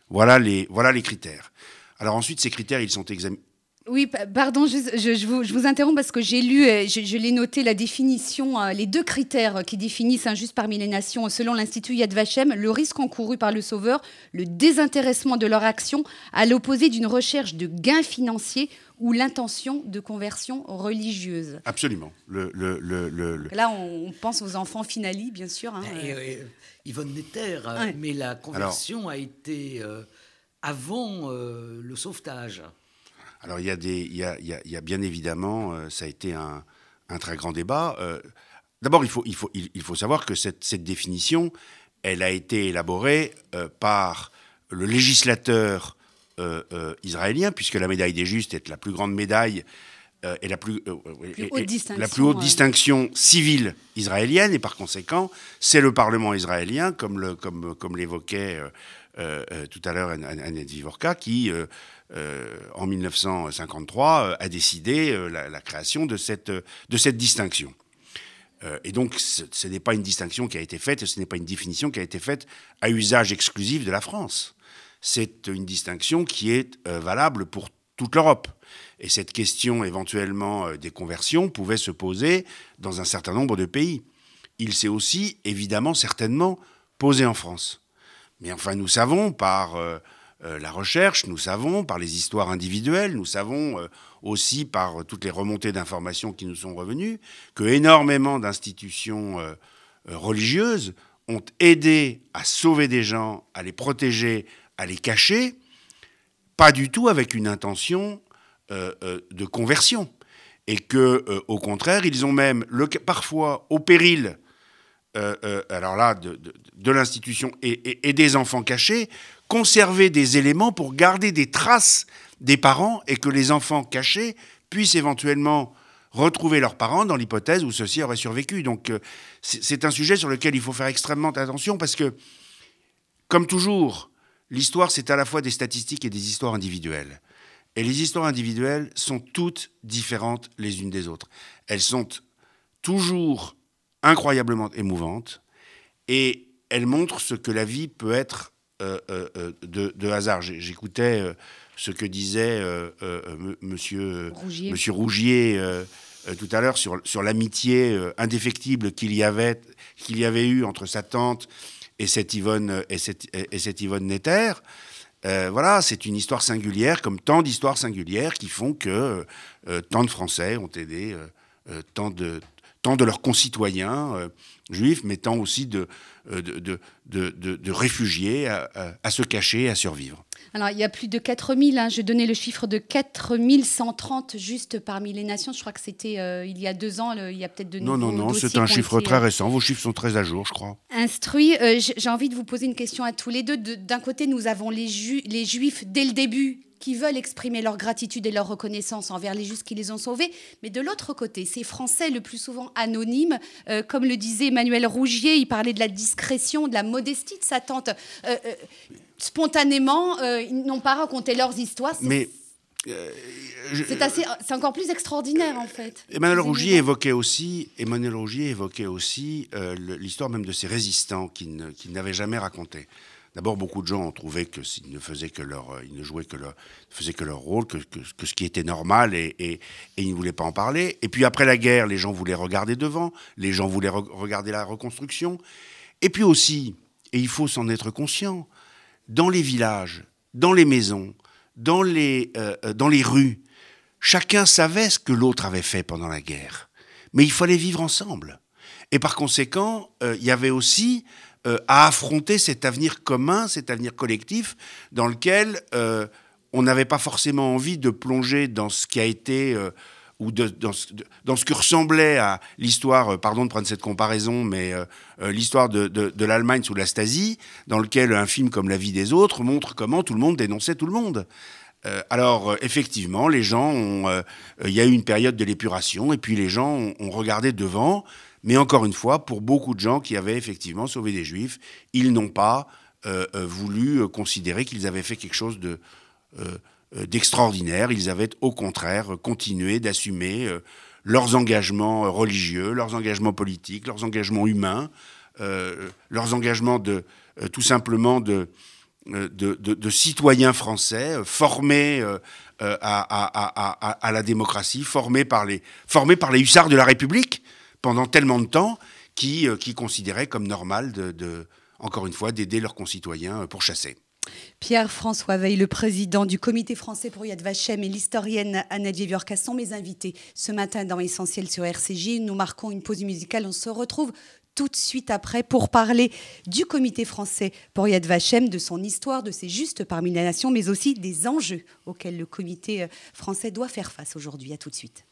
Speaker 3: Voilà les, voilà les critères. Alors, ensuite, ces critères, ils sont examinés.
Speaker 2: Oui, pardon, je, vous, interromps parce que j'ai lu, euh, je, l'ai noté, la définition, euh, les deux critères qui définissent injuste parmi les nations selon l'Institut Yad Vashem, le risque encouru par le sauveur, le désintéressement de leur action, à l'opposé d'une recherche de gains financiers ou l'intention de conversion religieuse.
Speaker 3: Absolument. Le,
Speaker 2: Là, on, pense aux enfants finali, bien sûr. Hein,
Speaker 4: euh. Yvonne Netter, mais la conversion a été avant le sauvetage.
Speaker 3: Alors il y, a des, il, y a, il, y a, bien évidemment, euh, ça a été un, un très grand débat. Euh, d'abord, il faut, il, faut, il, faut savoir que cette, cette, définition, elle a été élaborée euh, par le législateur israélien, puisque la médaille des justes est la plus grande médaille et la plus, la plus haute distinction civile israélienne, et par conséquent, c'est le Parlement israélien, comme, le, comme, comme l'évoquait tout à l'heure Annette Vivorka, qui, en 1953, a décidé la, la, création de cette, distinction. Euh, et donc, ce, n'est pas une distinction qui a été faite, ce n'est pas une définition qui a été faite à usage exclusif de la France. C'est une distinction qui est euh, valable pour toute l'Europe. Et cette question éventuellement euh, des conversions pouvait se poser dans un certain nombre de pays. Il s'est aussi, évidemment, certainement, posé en France. Mais enfin, nous savons par la recherche, nous savons par les histoires individuelles, nous savons aussi par toutes les remontées d'informations qui nous sont revenues, que énormément d'institutions euh, euh, religieuses ont aidé à sauver des gens, à les protéger, à les cacher, pas du tout avec une intention euh, de conversion. Et que, au contraire, ils ont même, parfois, au péril, de, l'institution et, des enfants cachés, conservé des éléments pour garder des traces des parents et que les enfants cachés puissent éventuellement retrouver leurs parents dans l'hypothèse où ceux-ci auraient survécu. Donc euh, c'est un sujet sur lequel il faut faire extrêmement attention parce que, comme toujours, l'histoire c'est à la fois des statistiques et des histoires individuelles. Et les histoires individuelles sont toutes différentes les unes des autres. Elles sont toujours incroyablement émouvantes et elles montrent ce que la vie peut être euh, euh, de, de, hasard. J'écoutais ce que disait euh, euh, euh, monsieur, Rougier, monsieur Rougier tout à l'heure sur, sur l'amitié indéfectible qu'il y, avait, qu'il y avait eu entre sa tante et cette Yvonne, et cette, et cette Yvonne Netter. voilà, c'est une histoire singulière, comme tant d'histoires singulières qui font que tant de Français ont aidé tant, de, tant de leurs concitoyens juifs, mais tant aussi de, de, de, de réfugiés à, à, se cacher, à survivre.
Speaker 2: Alors, il y a plus de 4000, hein, je donnais le chiffre de 4130 juste parmi les nations. Je crois que c'était euh, il y a deux ans, il y a peut-être de
Speaker 3: Non, non, non, c'est un chiffre très euh, récent. Vos chiffres sont très à jour, je crois.
Speaker 2: Instruit. Euh, j'ai envie de vous poser une question à tous les deux. D'un côté, nous avons les, les juifs dès le début qui veulent exprimer leur gratitude et leur reconnaissance envers les juifs qui les ont sauvés. Mais de l'autre côté, ces Français, le plus souvent anonymes, comme le disait Emmanuel Rougier, il parlait de la discrétion, de la modestie de sa tante spontanément, euh, ils n'ont pas raconté leurs histoires.
Speaker 3: Mais
Speaker 2: euh, c'est encore plus extraordinaire en fait.
Speaker 3: Emmanuel Rougier évoquait aussi, Emmanuel Rougier évoquait aussi euh, l'histoire même de ces résistants qu'il n'avait jamais raconté. D'abord, beaucoup de gens ont trouvé que ne faisaient que leur, ils ne jouaient que leur, faisaient que leur rôle, que, ce qui était normal, et, ils ne voulaient pas en parler. Et puis après la guerre, les gens voulaient regarder devant, les gens voulaient regarder la reconstruction. Et puis aussi, et il faut s'en être conscient, dans les villages, dans les maisons, dans les, euh, euh, dans les rues, chacun savait ce que l'autre avait fait pendant la guerre. Mais il fallait vivre ensemble. Et par conséquent, euh, il y avait aussi à affronter cet avenir commun, cet avenir collectif, dans lequel on n'avait pas forcément envie de plonger dans ce qui a été ou dans, ce, qui ressemblait à l'histoire, euh, pardon de prendre cette comparaison, mais euh, euh, l'histoire de, l'Allemagne sous la Stasi, dans lequel un film comme La vie des autres montre comment tout le monde dénonçait tout le monde. alors, effectivement, les gens. Il y a eu une période de l'épuration, et puis les gens ont, regardé devant, mais encore une fois, pour beaucoup de gens qui avaient effectivement sauvé des juifs, ils n'ont pas voulu considérer qu'ils avaient fait quelque chose de euh, d'extraordinaire. Ils avaient au contraire continué d'assumer euh, leurs engagements religieux, leurs engagements politiques, leurs engagements humains, euh, leurs engagements de tout simplement de, citoyens français formés à, la démocratie, formés par les hussards de la République pendant tellement de temps, qui, qui considéraient comme normal, encore une fois, d'aider leurs concitoyens pour chasser.
Speaker 2: Pierre-François Veil, le président du comité français pour Yad Vashem et l'historienne Anna Djeviorka sont mes invités ce matin dans Essentiel sur RCJ. Nous marquons une pause musicale. On se retrouve tout de suite après pour parler du comité français pour Yad Vashem, de son histoire, de ses justes parmi les nations, mais aussi des enjeux auxquels le comité euh, français doit faire face aujourd'hui. À tout de suite.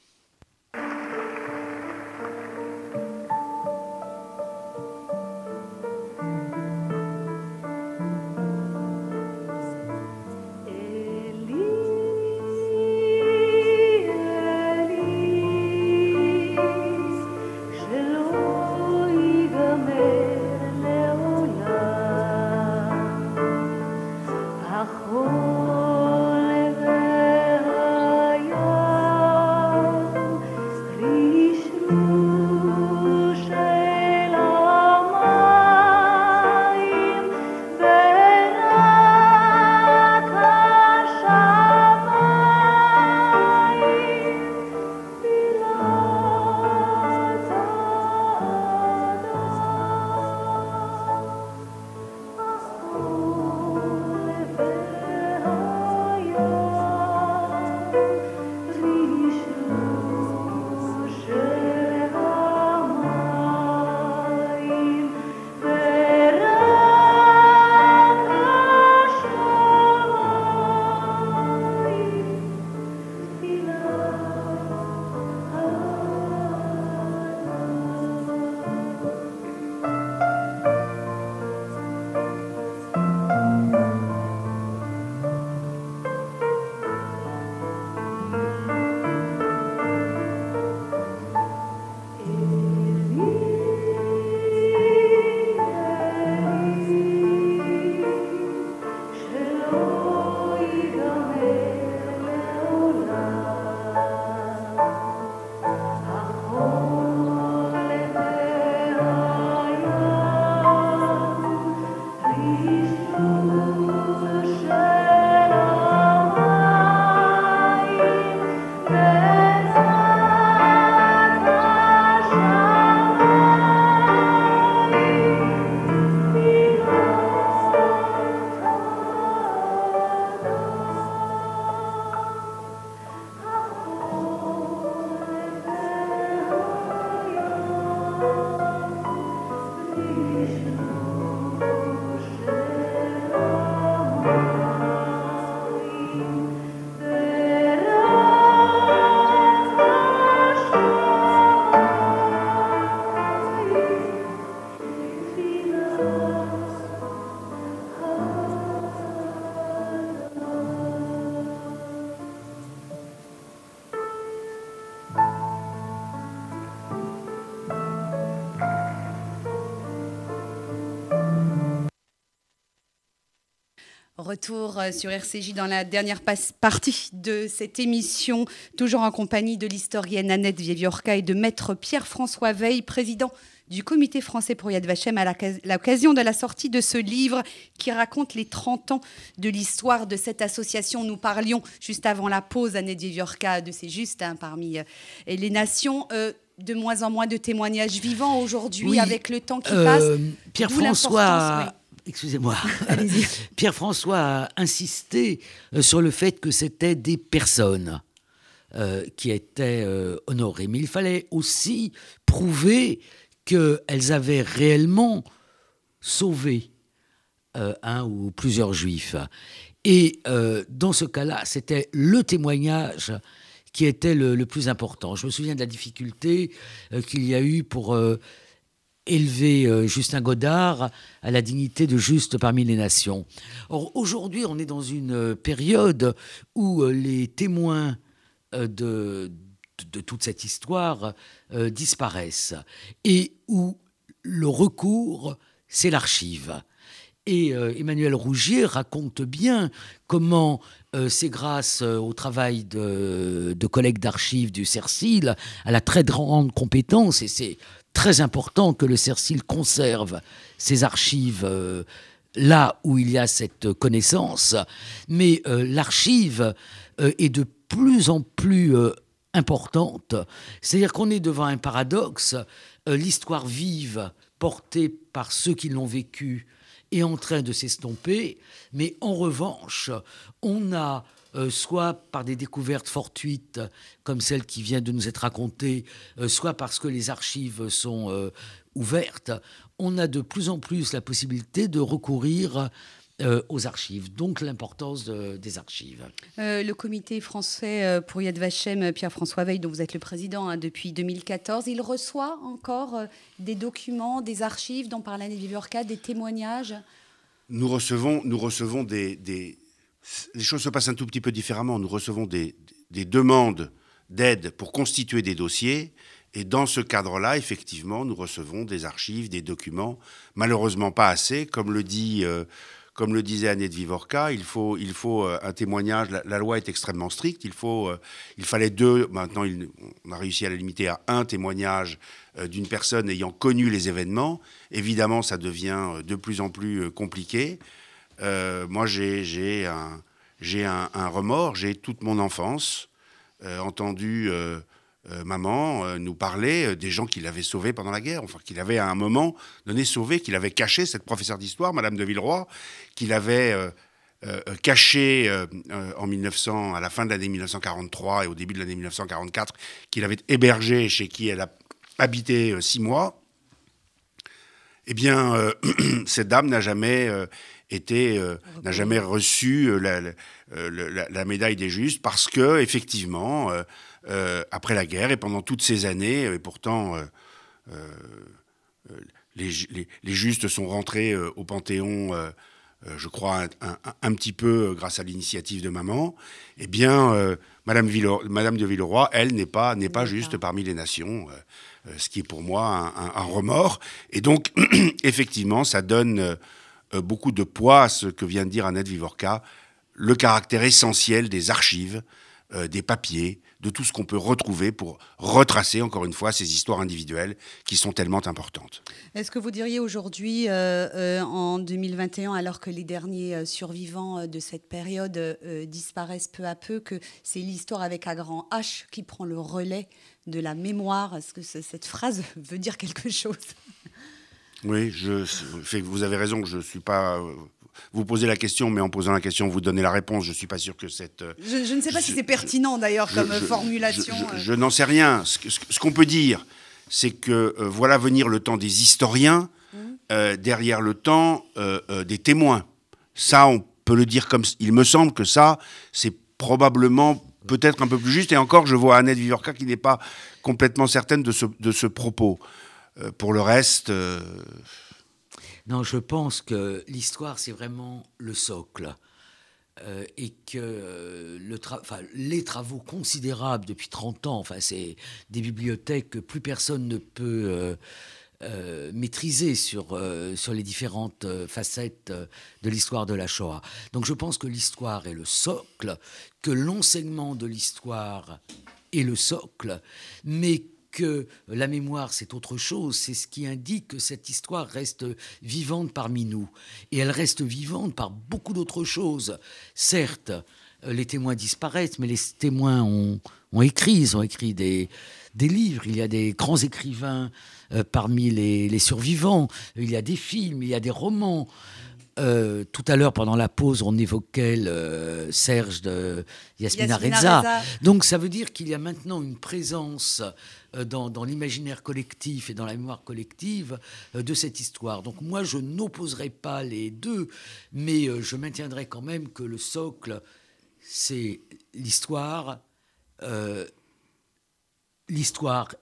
Speaker 2: Retour euh, sur RCJ dans la dernière partie de cette émission, toujours en compagnie de l'historienne Annette Vieviorca et de maître Pierre-François Veil, président du Comité français pour Yad Vashem, à l'occasion de la sortie de ce livre qui raconte les 30 ans de l'histoire de cette association. Nous parlions juste avant la pause, Annette Vieviorca, de ces justes hein, parmi euh, les nations. Euh, de moins en moins de témoignages vivants aujourd'hui avec le temps qui passe.
Speaker 4: Pierre-François excusez-moi, Pierre-François a insisté euh, sur le fait que c'était des personnes euh, qui étaient euh, honorées. Mais il fallait aussi prouver qu'elles avaient réellement sauvé un ou plusieurs juifs. Et dans ce cas-là, c'était le témoignage qui était le, le, plus important. Je me souviens de la difficulté qu'il y a eu pour euh, Justin Godard à la dignité de juste parmi les nations. Or, aujourd'hui, on est dans une euh, période où euh, les témoins de, de, toute cette histoire disparaissent et où le recours, c'est l'archive. Et Emmanuel Rougier raconte bien comment c'est grâce au travail de, de collègues d'archives du CERCIL, à la très grande compétence, et c'est très important que le CERCIL conserve ses archives euh, là où il y a cette connaissance, mais euh, l'archive euh, est de plus en plus importante. C'est-à-dire qu'on est devant un paradoxe. L'histoire vive, portée par ceux qui l'ont vécue, est en train de s'estomper, mais en revanche, on a euh, soit par des découvertes fortuites comme celle qui vient de nous être racontée, euh, soit parce que les archives sont euh, ouvertes, on a de plus en plus la possibilité de recourir aux archives, donc l'importance des archives.
Speaker 2: le comité français pour Yad Vashem, Pierre-François Veil, dont vous êtes le président hein, depuis 2014, il reçoit encore des documents, des archives dont par l'année Vivorca, des témoignages?
Speaker 3: Nous recevons, nous recevons des, les choses se passent un tout petit peu différemment. Nous recevons des, demandes d'aide pour constituer des dossiers. Et dans ce cadre-là, effectivement, nous recevons des archives, des documents, malheureusement pas assez. Comme le, dit, euh, comme le disait Annette Vivorca, il faut, il faut euh, un témoignage. La, loi est extrêmement stricte. Il, euh, fallait deux. Maintenant, on a réussi à la limiter à un témoignage d'une personne ayant connu les événements. Évidemment, ça devient de plus en plus compliqué. Euh, moi, j'ai un, remords, j'ai toute mon enfance euh, entendu euh, maman nous parler des gens qu'il avait sauvés pendant la guerre, enfin qu'il avait à un moment donné sauvé, qu'il avait caché, cette professeure d'histoire, Madame de Villeroy, qu'il avait caché en 1900, à la fin de l'année 1943 et au début de l'année 1944, qu'il avait hébergé chez qui elle a habité six mois. Eh bien, cette dame n'a jamais euh, n'a jamais reçu euh, euh, la, médaille des justes parce que effectivement après la guerre et pendant toutes ces années et pourtant les, justes sont rentrés au Panthéon je crois, un, petit peu grâce à l'initiative de maman, eh bien, Madame, Madame, de Villeroy, elle, n'est pas, n'est pas juste parmi les nations, ce qui est pour moi un, un remords. Et donc, effectivement, ça donne euh, beaucoup de poids à ce que vient de dire Annette Vivorca, le caractère essentiel des archives, euh, des papiers, de tout ce qu'on peut retrouver pour retracer, encore une fois, ces histoires individuelles qui sont tellement importantes.
Speaker 2: Est-ce que vous diriez aujourd'hui, euh, en 2021, alors que les derniers survivants de cette période disparaissent peu à peu, que c'est l'histoire avec un grand H qui prend le relais de la mémoire? Est-ce que cette phrase veut dire quelque chose?
Speaker 3: Oui, je, vous avez raison, je ne suis pas. Vous posez la question, mais en posant la question, vous donnez la réponse. Je ne suis pas sûr que cette.
Speaker 2: Je, ne sais pas si c'est pertinent d'ailleurs comme formulation.
Speaker 3: Je, n'en sais rien. Ce, qu'on peut dire, c'est que euh, voilà venir le temps des historiens mmh. euh, derrière le temps euh, des témoins. Ça, on peut le dire comme. Il me semble que ça, c'est probablement peut-être un peu plus juste. Et encore, je vois Annette Vivorca qui n'est pas complètement certaine de ce, de ce propos. Euh, pour le reste. Euh,
Speaker 4: non, je pense que l'histoire, c'est vraiment le socle. Euh, et que le les travaux considérables depuis 30 ans, enfin, c'est des bibliothèques que plus personne ne peut maîtrisé sur, sur les différentes facettes de l'histoire de la Shoah. Donc je pense que l'histoire est le socle, que l'enseignement de l'histoire est le socle, mais que la mémoire, c'est autre chose, c'est ce qui indique que cette histoire reste vivante parmi nous. Et elle reste vivante par beaucoup d'autres choses. Certes, euh, les témoins disparaissent, mais les témoins ont, écrit, ils ont écrit des, livres, il y a des grands écrivains euh, parmi les, survivants, il y a des films, il y a des romans. Euh, tout à l'heure, pendant la pause, on évoquait le Serge de Yasmina, Reza. Donc ça veut dire qu'il y a maintenant une présence euh, dans, l'imaginaire collectif et dans la mémoire collective euh, de cette histoire. Donc moi, je n'opposerai pas les deux, mais je maintiendrai quand même que le socle, c'est l'histoire, l'histoire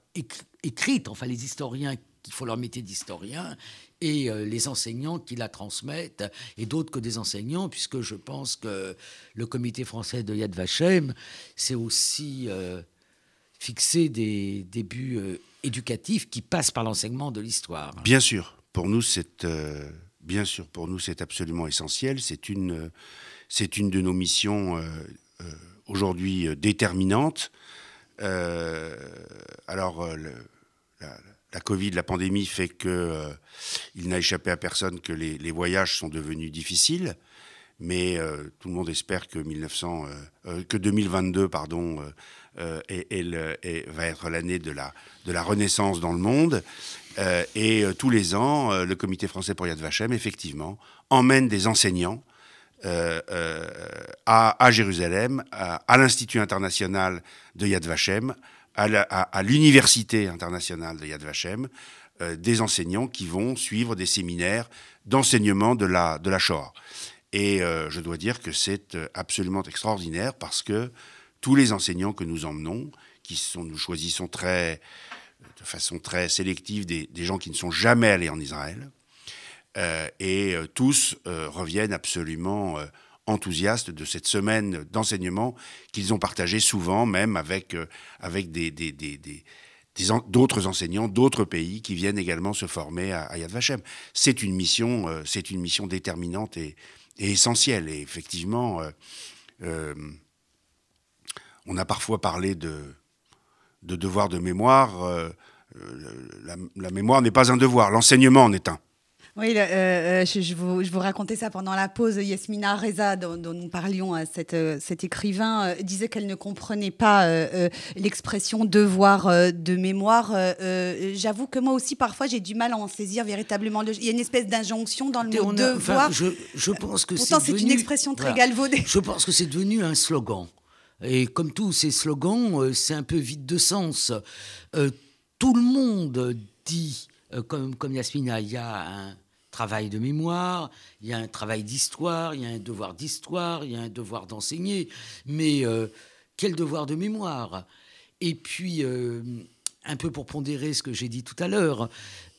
Speaker 4: écrite, enfin les historiens qu'il faut leur métier d'historien, et euh, les enseignants qui la transmettent, et d'autres que des enseignants, puisque je pense que le comité français de Yad Vashem, c'est aussi euh, fixer des, buts euh, éducatifs qui passent par l'enseignement de l'histoire.
Speaker 3: Bien sûr, pour nous, c'est bien sûr pour nous c'est absolument essentiel. C'est une c'est une de nos missions aujourd'hui déterminantes. alors le, la, la Covid, la pandémie fait que euh, il n'a échappé à personne que les, voyages sont devenus difficiles, mais euh, tout le monde espère que 1900, euh, 2022, pardon, va être l'année de la renaissance dans le monde. et tous les ans, le Comité français pour Yad Vashem, effectivement, emmène des enseignants à, Jérusalem, à l'Institut international de Yad Vashem, à l'université internationale de Yad Vashem euh, des enseignants qui vont suivre des séminaires d'enseignement de la, de la Shoah. Et euh, je dois dire que c'est euh, absolument extraordinaire parce que tous les enseignants que nous emmenons, qui sont, nous choisissons très, de façon très sélective des, des gens qui ne sont jamais allés en Israël, et tous reviennent absolument enthousiastes de cette semaine d'enseignement qu'ils ont partagé souvent, même avec, euh, avec des, des, d'autres enseignants d'autres pays qui viennent également se former à, Yad Vashem. C'est une mission, euh, c'est une mission déterminante et, essentielle. Et effectivement, euh, on a parfois parlé de, de devoir de mémoire. La, mémoire n'est pas un devoir, l'enseignement en est un.
Speaker 2: Oui, euh, euh, je, vous, je, vous, racontais ça pendant la pause. Yasmina Reza, dont, nous parlions, euh, cette, cet écrivain, disait qu'elle ne comprenait pas l'expression devoir de mémoire. J'avoue que moi aussi, parfois, j'ai du mal à en saisir véritablement. Il y a une espèce d'injonction dans le mot devoir.
Speaker 4: je, je, pense que
Speaker 2: Pourtant, c'est une expression très galvaudée.
Speaker 4: Je pense que c'est devenu un slogan. Et comme tous ces slogans, c'est un peu vide de sens. tout le monde dit comme, comme Yasmina, il y a un travail de mémoire, il y a un travail d'histoire, il y a un devoir d'histoire, il y a un devoir d'enseigner. Mais euh, quel devoir de mémoire? Et puis, euh, un peu pour pondérer ce que j'ai dit tout à l'heure,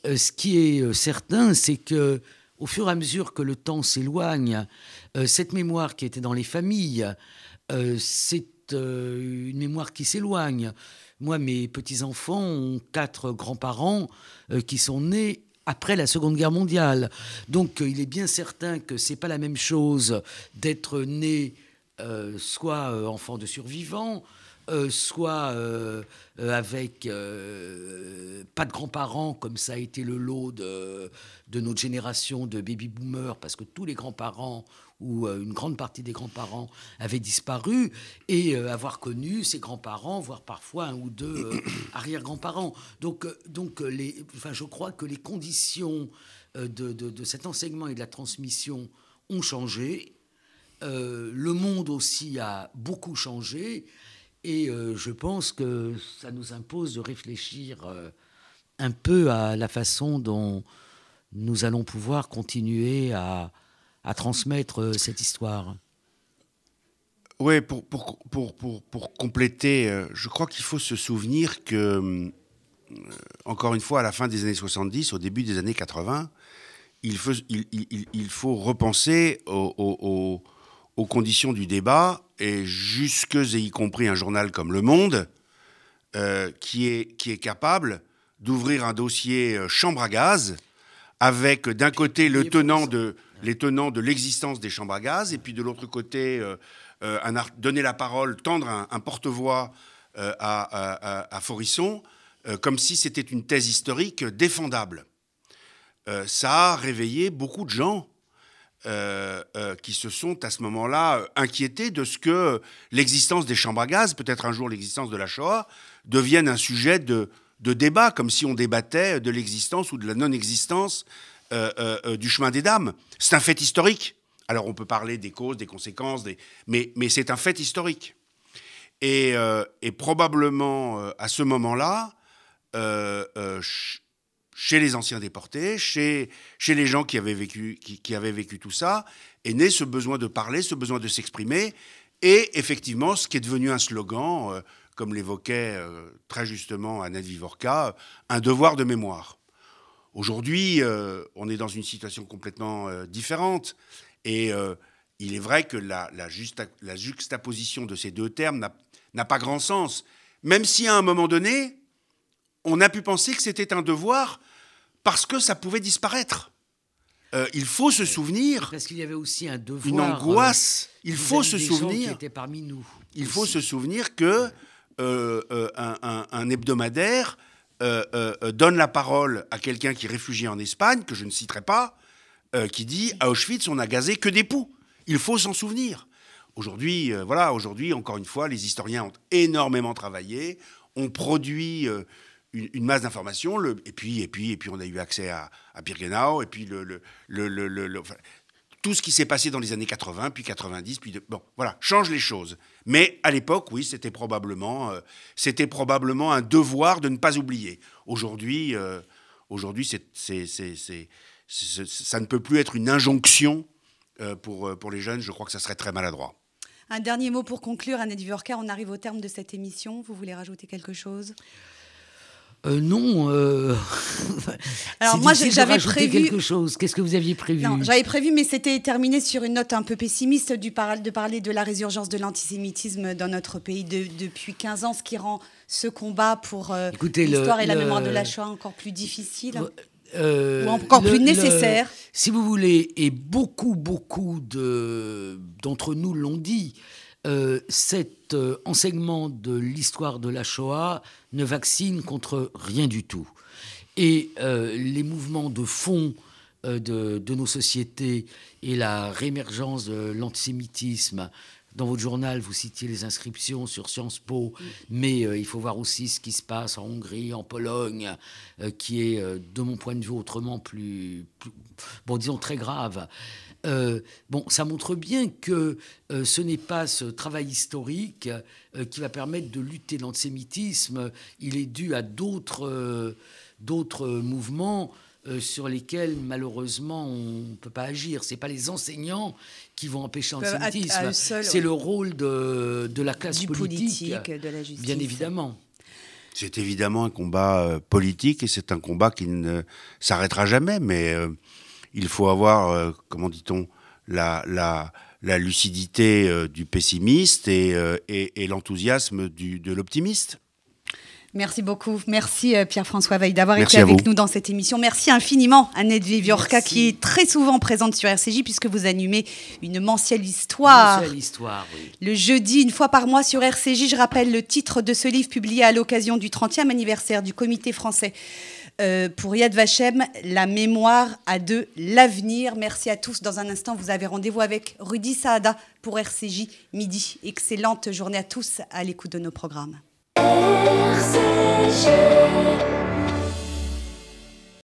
Speaker 4: ce qui est certain, c'est que au fur et à mesure que le temps s'éloigne, cette mémoire qui était dans les familles, c'est une mémoire qui s'éloigne. Moi, mes petits-enfants ont quatre grands-parents euh, qui sont nés après la Seconde Guerre mondiale. Donc euh, il est bien certain que c'est pas la même chose d'être né euh, soit enfant de survivants, soit avec pas de grands-parents, comme ça a été le lot de, de notre génération de baby-boomers, parce que tous les grands-parents où euh, une grande partie des grands-parents avaient disparu, et euh, avoir connu ses grands-parents, voire parfois un ou deux euh, arrière-grands-parents. Donc, donc les, enfin, je crois que les conditions de, de, cet enseignement et de la transmission ont changé. le monde aussi a beaucoup changé. Et je pense que ça nous impose de réfléchir un peu à la façon dont nous allons pouvoir continuer à, à transmettre euh, cette histoire.
Speaker 3: Oui, pour, pour, pour, pour, compléter, euh, je crois qu'il faut se souvenir que, euh, encore une fois, à la fin des années 70, au début des années 80, il faut, il, il, il faut repenser aux, aux, conditions du débat, et jusque et y compris un journal comme Le Monde, qui, est, qui est capable d'ouvrir un dossier chambre à gaz, avec d'un côté le tenant de, les tenants de l'existence des chambres à gaz, et puis de l'autre côté, donner la parole, tendre un, porte-voix à, à, Forisson, comme si c'était une thèse historique défendable. ça a réveillé beaucoup de gens euh, euh, qui se sont à ce moment-là euh, inquiétés de ce que l'existence des chambres à gaz, peut-être un jour l'existence de la Shoah, devienne un sujet de, débat, comme si on débattait de l'existence ou de la non-existence du chemin des dames. C'est un fait historique. Alors on peut parler des causes, des conséquences, mais, c'est un fait historique. Et, probablement à ce moment-là, chez les anciens déportés, chez, les gens qui avaient, vécu, tout ça, est né ce besoin de parler, ce besoin de s'exprimer, et effectivement, ce qui est devenu un slogan, euh, comme l'évoquait euh, très justement Annette Vivorca, un devoir de mémoire. Aujourd'hui, euh, on est dans une situation complètement différente, et il est vrai que la, la, la juxtaposition de ces deux termes n'a pas grand sens, même si à un moment donné, on a pu penser que c'était un devoir parce que ça pouvait disparaître. Euh, il faut se souvenir.
Speaker 4: Parce qu'il y avait aussi un devoir.
Speaker 3: Une angoisse. Euh, il faut se souvenir.
Speaker 4: Qui parmi nous.
Speaker 3: Il faut se souvenir que euh, un, hebdomadaire donne la parole à quelqu'un qui est réfugié en Espagne, que je ne citerai pas, qui dit à Auschwitz on a gazé que des poux. Il faut s'en souvenir. Aujourd'hui, voilà, aujourd'hui, encore une fois, les historiens ont énormément travaillé, ont produit une, masse d'informations, et puis, et, puis, et puis on a eu accès à, Birkenau, et puis le, tout ce qui s'est passé dans les années 80, puis 90, puis bon, voilà, change les choses. Mais à l'époque, oui, c'était probablement, euh, c'était probablement un devoir de ne pas oublier. Aujourd'hui, euh, aujourd'hui, ça ne peut plus être une injonction euh, pour, pour les jeunes. Je crois que ça serait très maladroit.
Speaker 2: Un dernier mot pour conclure, Annette Vivorca. On arrive au terme de cette émission. Vous voulez rajouter quelque chose?
Speaker 4: Euh, non. Euh...
Speaker 2: Alors moi j'avais prévu
Speaker 4: quelque chose. Qu'est-ce que vous aviez prévu?
Speaker 2: Non, j'avais prévu, mais c'était terminé sur une note un peu pessimiste du de parler de la résurgence de l'antisémitisme dans notre pays depuis 15 ans, ce qui rend ce combat pour euh, l'histoire et la mémoire de la Shoah encore plus difficile. Ou encore plus nécessaire.
Speaker 4: si vous voulez, et beaucoup, beaucoup d'entre nous l'ont dit, euh, cet euh, enseignement de l'histoire de la Shoah ne vaccine contre rien du tout. Et euh, les mouvements de fond de, nos sociétés et la réémergence de l'antisémitisme, dans votre journal, vous citiez les inscriptions sur Sciences Po, mais il faut voir aussi ce qui se passe en Hongrie, en Pologne, qui est, de mon point de vue, autrement plus bon, disons, très grave. Euh, bon, ça montre bien que euh, ce n'est pas ce travail historique euh, qui va permettre de lutter l'antisémitisme. Il est dû à d'autres d'autres mouvements sur lesquels malheureusement on ne peut pas agir. Ce n'est pas les enseignants qui vont empêcher l'antisémitisme. C'est le rôle de, de la classe politique,
Speaker 2: de la justice.
Speaker 4: bien évidemment.
Speaker 3: C'est évidemment un combat politique et c'est un combat qui ne s'arrêtera jamais, mais il faut avoir, euh, comment dit-on, la, la, la, lucidité euh, du pessimiste et, euh, et, l'enthousiasme de l'optimiste.
Speaker 2: Merci beaucoup. Merci Pierre-François Veil d'avoir été avec nous dans cette émission. Merci infiniment Annette Viviorca qui est très souvent présente sur RCJ puisque vous animez une mensuelle histoire.
Speaker 4: Mensuelle histoire, oui.
Speaker 2: Le jeudi, une fois par mois sur RCJ, je rappelle le titre de ce livre publié à l'occasion du 30e anniversaire du Comité français euh, pour Yad Vashem, la mémoire a de l'avenir. Merci à tous. Dans un instant, vous avez rendez-vous avec Rudy Saada pour RCJ midi. Excellente journée à tous à l'écoute de nos programmes. RCG